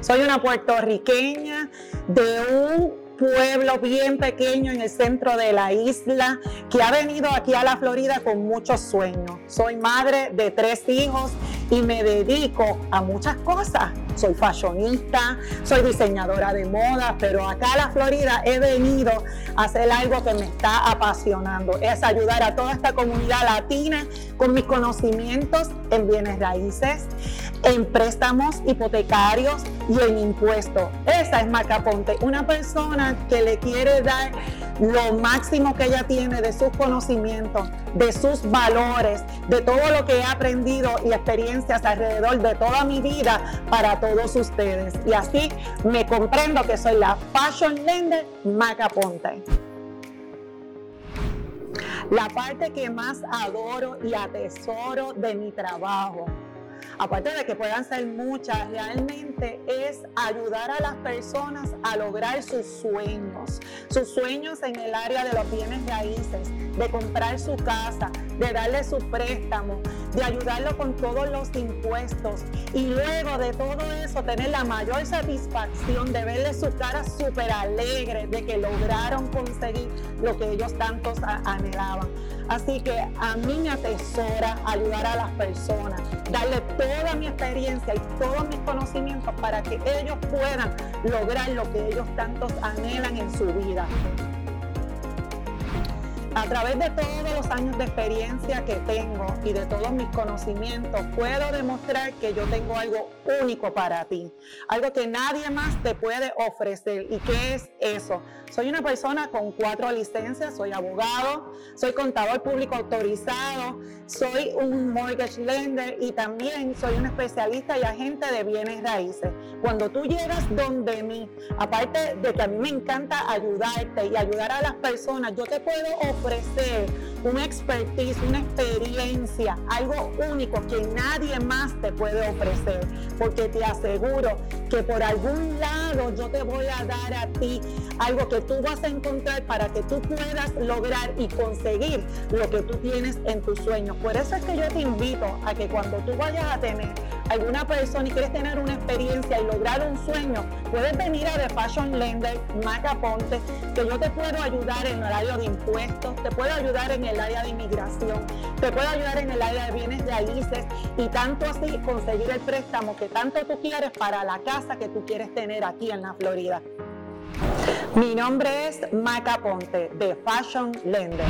Soy una puertorriqueña de un pueblo bien pequeño en el centro de la isla que ha venido aquí a la Florida con muchos sueños. Soy madre de tres hijos y me dedico a muchas cosas. Soy fashionista, soy diseñadora de moda, pero acá a la Florida he venido a hacer algo que me está apasionando. Es ayudar a toda esta comunidad latina con mis conocimientos en bienes raíces, en préstamos hipotecarios y en impuestos. Esa es Macaponte, una persona que le quiere dar lo máximo que ella tiene de sus conocimientos, de sus valores, de todo lo que he aprendido y experiencias alrededor de toda mi vida para todos ustedes. Y así me comprendo que soy la Fashion Lender Macaponte. La parte que más adoro y atesoro de mi trabajo aparte de que puedan ser muchas, realmente es ayudar a las personas a lograr sus sueños, sus sueños en el área de los bienes raíces, de comprar su casa, de darle su préstamo, de ayudarlo con todos los impuestos y luego de todo eso tener la mayor satisfacción de verle su cara súper alegre de que lograron conseguir lo que ellos tantos anhelaban. Así que a mí me atesora ayudar a las personas, darle toda mi experiencia y todos mis conocimientos para que ellos puedan lograr lo que ellos tantos anhelan en su vida. A través de todos los años de experiencia que tengo y de todos mis conocimientos, puedo demostrar que yo tengo algo único para ti, algo que nadie más te puede ofrecer. ¿Y qué es eso? Soy una persona con cuatro licencias, soy abogado, soy contador público autorizado, soy un mortgage lender y también soy un especialista y agente de bienes raíces. Cuando tú llegas donde mí, aparte de que a mí me encanta ayudarte y ayudar a las personas, yo te puedo ofrecer una expertise, una experiencia, algo único que nadie más te puede ofrecer. Porque te aseguro que por algún lado yo te voy a dar a ti algo que tú vas a encontrar para que tú puedas lograr y conseguir lo que tú tienes en tus sueños. Por eso es que yo te invito a que cuando tú vayas a tener alguna persona y quieres tener una experiencia y lograr un sueño, puedes venir a The Fashion Lender, Macaponte, que yo te puedo ayudar en el área de impuestos, te puedo ayudar en el área de inmigración, te puedo ayudar en el área de bienes raíces y tanto así conseguir el préstamo que tanto tú quieres para la casa que tú quieres tener aquí en la Florida. Mi nombre es Maca Ponte de Fashion Lender.